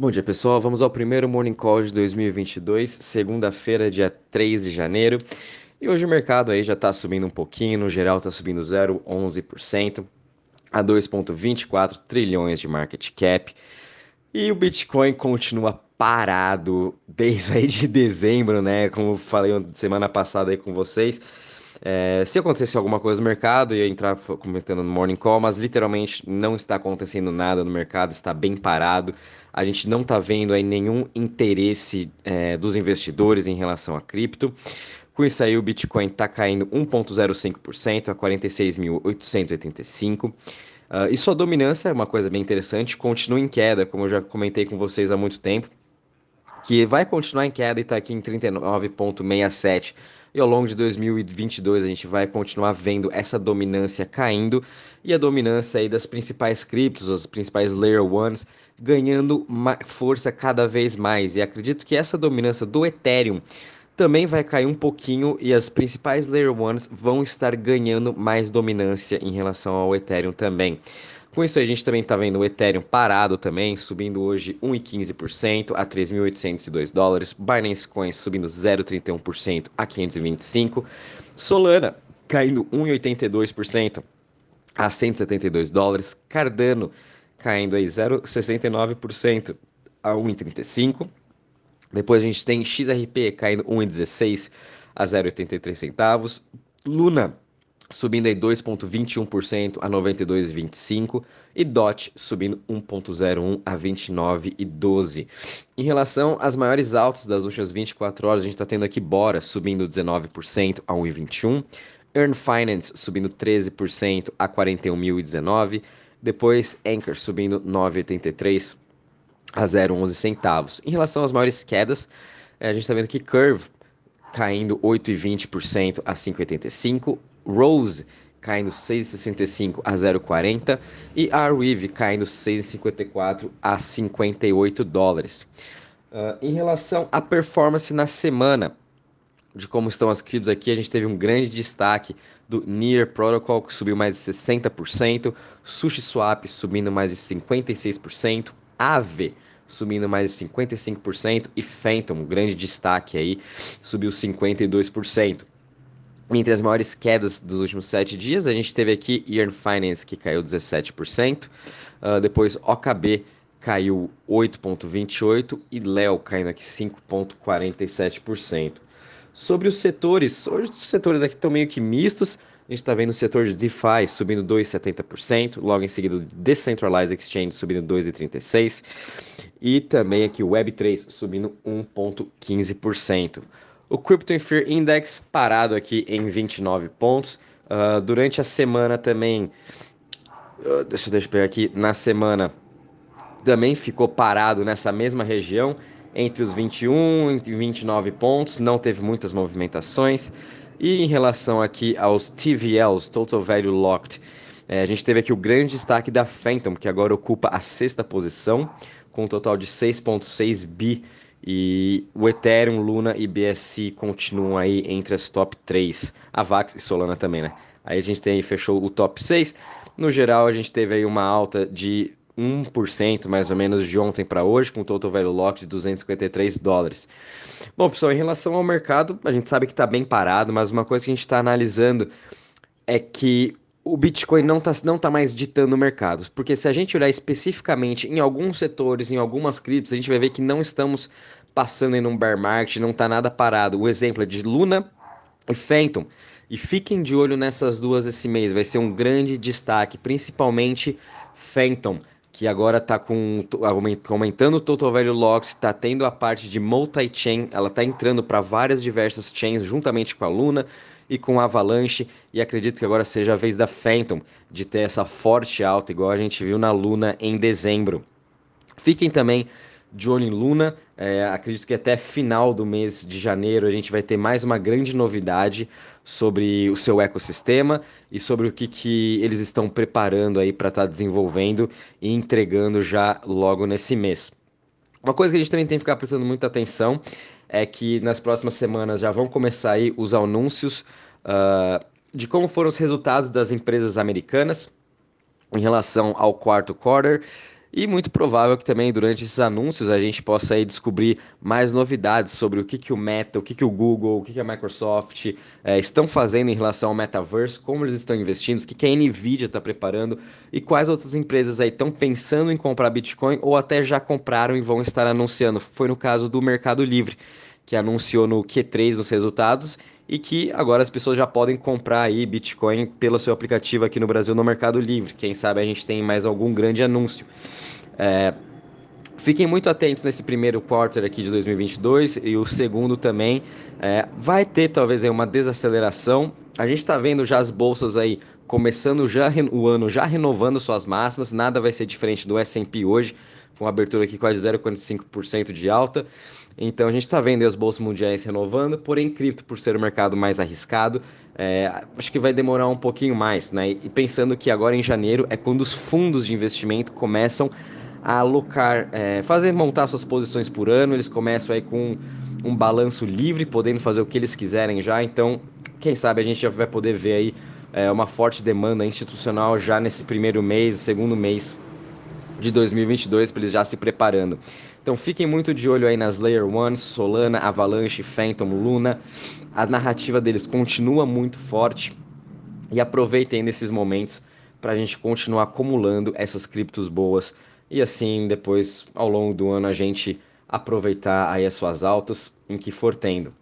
Bom dia, pessoal. Vamos ao primeiro Morning Call de 2022, segunda-feira, dia 3 de janeiro. E hoje o mercado aí já está subindo um pouquinho, no geral está subindo 0,11% a 2,24 trilhões de market cap. E o Bitcoin continua parado desde aí de dezembro, né? Como falei semana passada aí com vocês. É, se acontecesse alguma coisa no mercado, ia entrar comentando no Morning Call, mas literalmente não está acontecendo nada no mercado, está bem parado. A gente não está vendo aí nenhum interesse é, dos investidores em relação a cripto. Com isso aí, o Bitcoin está caindo 1,05% a 46.885. Uh, ah, e sua dominância é uma coisa bem interessante, continua em queda, como eu já comentei com vocês há muito tempo, que vai continuar em queda e está aqui em 39,67 e ao longo de 2022 a gente vai continuar vendo essa dominância caindo e a dominância aí das principais criptos, as principais layer ones, ganhando força cada vez mais. E acredito que essa dominância do Ethereum também vai cair um pouquinho e as principais layer ones vão estar ganhando mais dominância em relação ao Ethereum também. Com isso a gente também está vendo o Ethereum parado também, subindo hoje 1,15% a 3.802 dólares, Binance Coin subindo 0,31% a 525, Solana caindo 1,82% a 172 dólares, Cardano caindo aí 0,69% a 1,35. Depois a gente tem XRP caindo 1,16 a 0,83 centavos, Luna subindo aí 2,21% a 92,25 e DOT subindo 1,01 a 29,12. Em relação às maiores altas das últimas 24 horas, a gente está tendo aqui Bora subindo 19% a 1,21, Earn Finance subindo 13% a 41.019, depois Anchor subindo 9,83 a 0,11 centavos. Em relação às maiores quedas, eh, a gente está vendo que Curve caindo 8,20% a 5,85, Rose caindo 6,65 a 0,40 e Arweave caindo 6,54 a 58 dólares. Uh, em relação à performance na semana, de como estão as criptos aqui, a gente teve um grande destaque do Near Protocol, que subiu mais de 60%, SushiSwap subindo mais de 56%, Aave subindo mais de 55% e Phantom, um grande destaque aí, subiu 52%. Entre as maiores quedas dos últimos sete dias, a gente teve aqui Earn Finance, que caiu 17%, uh, ah, depois OKB caiu 8,28% e Léo caindo aqui 5,47%. Sobre os setores, hoje os setores aqui estão meio que mistos, a gente está vendo o setor de DeFi subindo 2,70%, logo em seguida o Decentralized Exchange subindo 2,36% e também aqui o Web3 subindo 1,15%. O Crypto Fear Index parado aqui em 29 pontos. Uh, durante a semana também, uh, deixa, deixa eu pegar aqui, na semana também ficou parado nessa mesma região, entre os 21 e 29 pontos, não teve muitas movimentações. E em relação aqui aos TVLs, Total Value Locked, é, a gente teve aqui o grande destaque da Phantom, que agora ocupa a sexta posição, com um total de 6,6 bi e o Ethereum, Luna e BSC continuam aí entre as top 3. A Vax e Solana também, né? Aí a gente tem, fechou o top 6. No geral, a gente teve aí uma alta de 1% mais ou menos de ontem para hoje, com total value lock de 253 dólares. Bom, pessoal, em relação ao mercado, a gente sabe que está bem parado, mas uma coisa que a gente está analisando é que o Bitcoin não está não tá mais ditando o mercado. Porque se a gente olhar especificamente em alguns setores, em algumas criptos, a gente vai ver que não estamos passando em um bear market, não está nada parado. O exemplo é de Luna e Phantom. E fiquem de olho nessas duas esse mês, vai ser um grande destaque, principalmente Phantom, que agora está com aumentando o total value locked, está tendo a parte de multi-chain, ela está entrando para várias diversas chains juntamente com a Luna e com Avalanche, e acredito que agora seja a vez da Phantom de ter essa forte alta, igual a gente viu na Luna em dezembro. Fiquem também de olho em Luna, é, acredito que até final do mês de janeiro a gente vai ter mais uma grande novidade sobre o seu ecossistema e sobre o que, que eles estão preparando aí para estar tá desenvolvendo e entregando já logo nesse mês. Uma coisa que a gente também tem que ficar prestando muita atenção é que nas próximas semanas já vão começar aí os anúncios uh, de como foram os resultados das empresas americanas em relação ao quarto quarter. E muito provável que também durante esses anúncios a gente possa aí descobrir mais novidades sobre o que, que o Meta, o que, que o Google, o que, que a Microsoft é, estão fazendo em relação ao metaverse, como eles estão investindo, o que, que a Nvidia está preparando e quais outras empresas aí estão pensando em comprar Bitcoin ou até já compraram e vão estar anunciando. Foi no caso do Mercado Livre, que anunciou no Q3 nos resultados e que agora as pessoas já podem comprar aí Bitcoin pelo seu aplicativo aqui no Brasil no Mercado Livre. Quem sabe a gente tem mais algum grande anúncio. É, Fiquem muito atentos nesse primeiro quarter aqui de 2022 e o segundo também. É, vai ter talvez aí uma desaceleração. A gente está vendo já as bolsas aí começando já o ano já renovando suas máximas. Nada vai ser diferente do S&P hoje, com abertura aqui quase 0,45% de alta. Então a gente está vendo as bolsas mundiais renovando, porém cripto, por ser o mercado mais arriscado, é, acho que vai demorar um pouquinho mais, né? E pensando que agora em janeiro é quando os fundos de investimento começam a alocar, é, fazer montar suas posições por ano, eles começam aí com um balanço livre, podendo fazer o que eles quiserem já. Então, quem sabe a gente já vai poder ver aí é, uma forte demanda institucional já nesse primeiro mês, segundo mês de 2022, para eles já se preparando. Então fiquem muito de olho aí nas Layer Ones, Solana, Avalanche, Phantom, Luna. A narrativa deles continua muito forte e aproveitem nesses momentos para a gente continuar acumulando essas criptos boas e assim depois ao longo do ano a gente aproveitar aí as suas altas em que for tendo.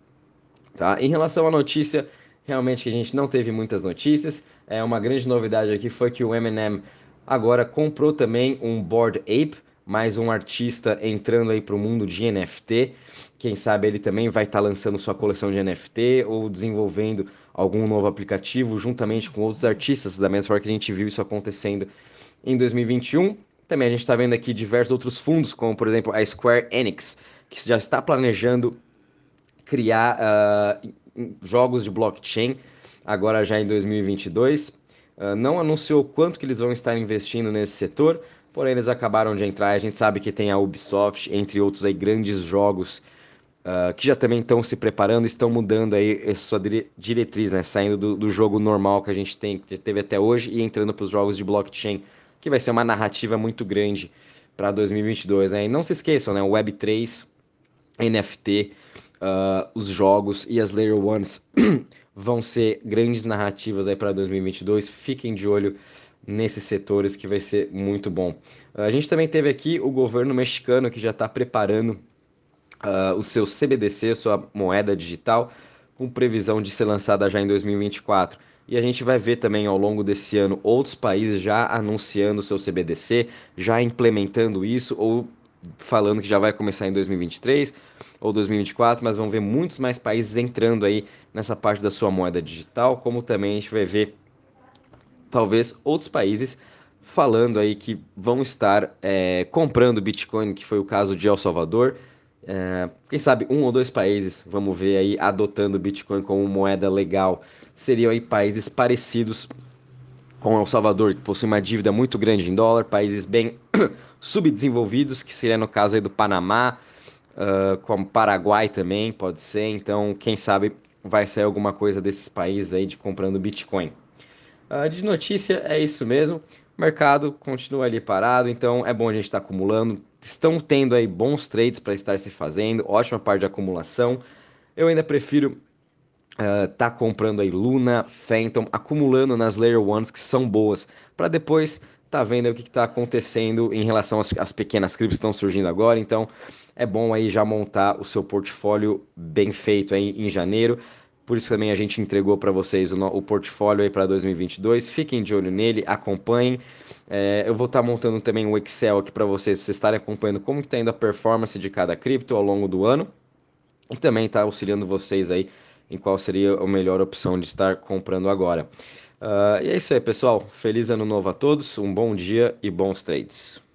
Tá? Em relação à notícia, realmente que a gente não teve muitas notícias. É uma grande novidade aqui foi que o Eminem agora comprou também um Board Ape mais um artista entrando aí para o mundo de NFT. Quem sabe ele também vai estar tá lançando sua coleção de NFT ou desenvolvendo algum novo aplicativo juntamente com outros artistas, da mesma forma que a gente viu isso acontecendo em 2021. Também a gente está vendo aqui diversos outros fundos, como por exemplo a Square Enix, que já está planejando criar uh, jogos de blockchain agora já em 2022. Uh, não anunciou quanto que eles vão estar investindo nesse setor, porém eles acabaram de entrar. A gente sabe que tem a Ubisoft, entre outros aí, grandes jogos uh, que já também estão se preparando, estão mudando aí a sua diretriz, né? Saindo do, do, jogo normal que a gente tem, que teve até hoje e entrando para os jogos de blockchain, que vai ser uma narrativa muito grande para 2022. Né? E não se esqueçam, né? Web3, NFT, uh, ah, os jogos e as Layer Ones vão ser grandes narrativas aí para 2022. Fiquem de olho nesses setores que vai ser muito bom. Uh, a gente também teve aqui o governo mexicano que já está preparando uh, o seu CBDC, sua moeda digital, com previsão de ser lançada já em 2024. E a gente vai ver também ao longo desse ano outros países já anunciando o seu CBDC, já implementando isso ou falando que já vai começar em 2023 ou 2024, mas vão ver muitos mais países entrando aí nessa parte da sua moeda digital, como também a gente vai ver talvez outros países falando aí que vão estar é, comprando Bitcoin, que foi o caso de El Salvador. É, quem sabe um ou dois países, vamos ver aí, adotando Bitcoin como moeda legal. Seriam aí países parecidos com El Salvador, que possui uma dívida muito grande em dólar, países bem subdesenvolvidos, que seria no caso aí do Panamá, uh, como Paraguai também, pode ser. Então, quem sabe vai sair alguma coisa desses países aí de comprando Bitcoin. Uh, de notícia é isso mesmo. O mercado continua ali parado, então é bom a gente estar tá acumulando. Estão tendo aí bons trades para estar se fazendo, ótima parte de acumulação. Eu ainda prefiro uh, tá comprando aí Luna, Phantom, acumulando nas Layer Ones que são boas, para depois tá vendo o que está acontecendo em relação às, às pequenas criptos que estão surgindo agora. Então é bom aí já montar o seu portfólio bem feito aí em janeiro. Por isso também a gente entregou para vocês o, o, portfólio aí para 2022. Fiquem de olho nele, acompanhem. É, eu vou estar tá montando também um Excel aqui para vocês, para vocês estarem acompanhando como está indo a performance de cada cripto ao longo do ano. E também está auxiliando vocês aí em qual seria a melhor opção de estar comprando agora. Uh, e é isso aí, pessoal. Feliz ano novo a todos, um bom dia e bons trades.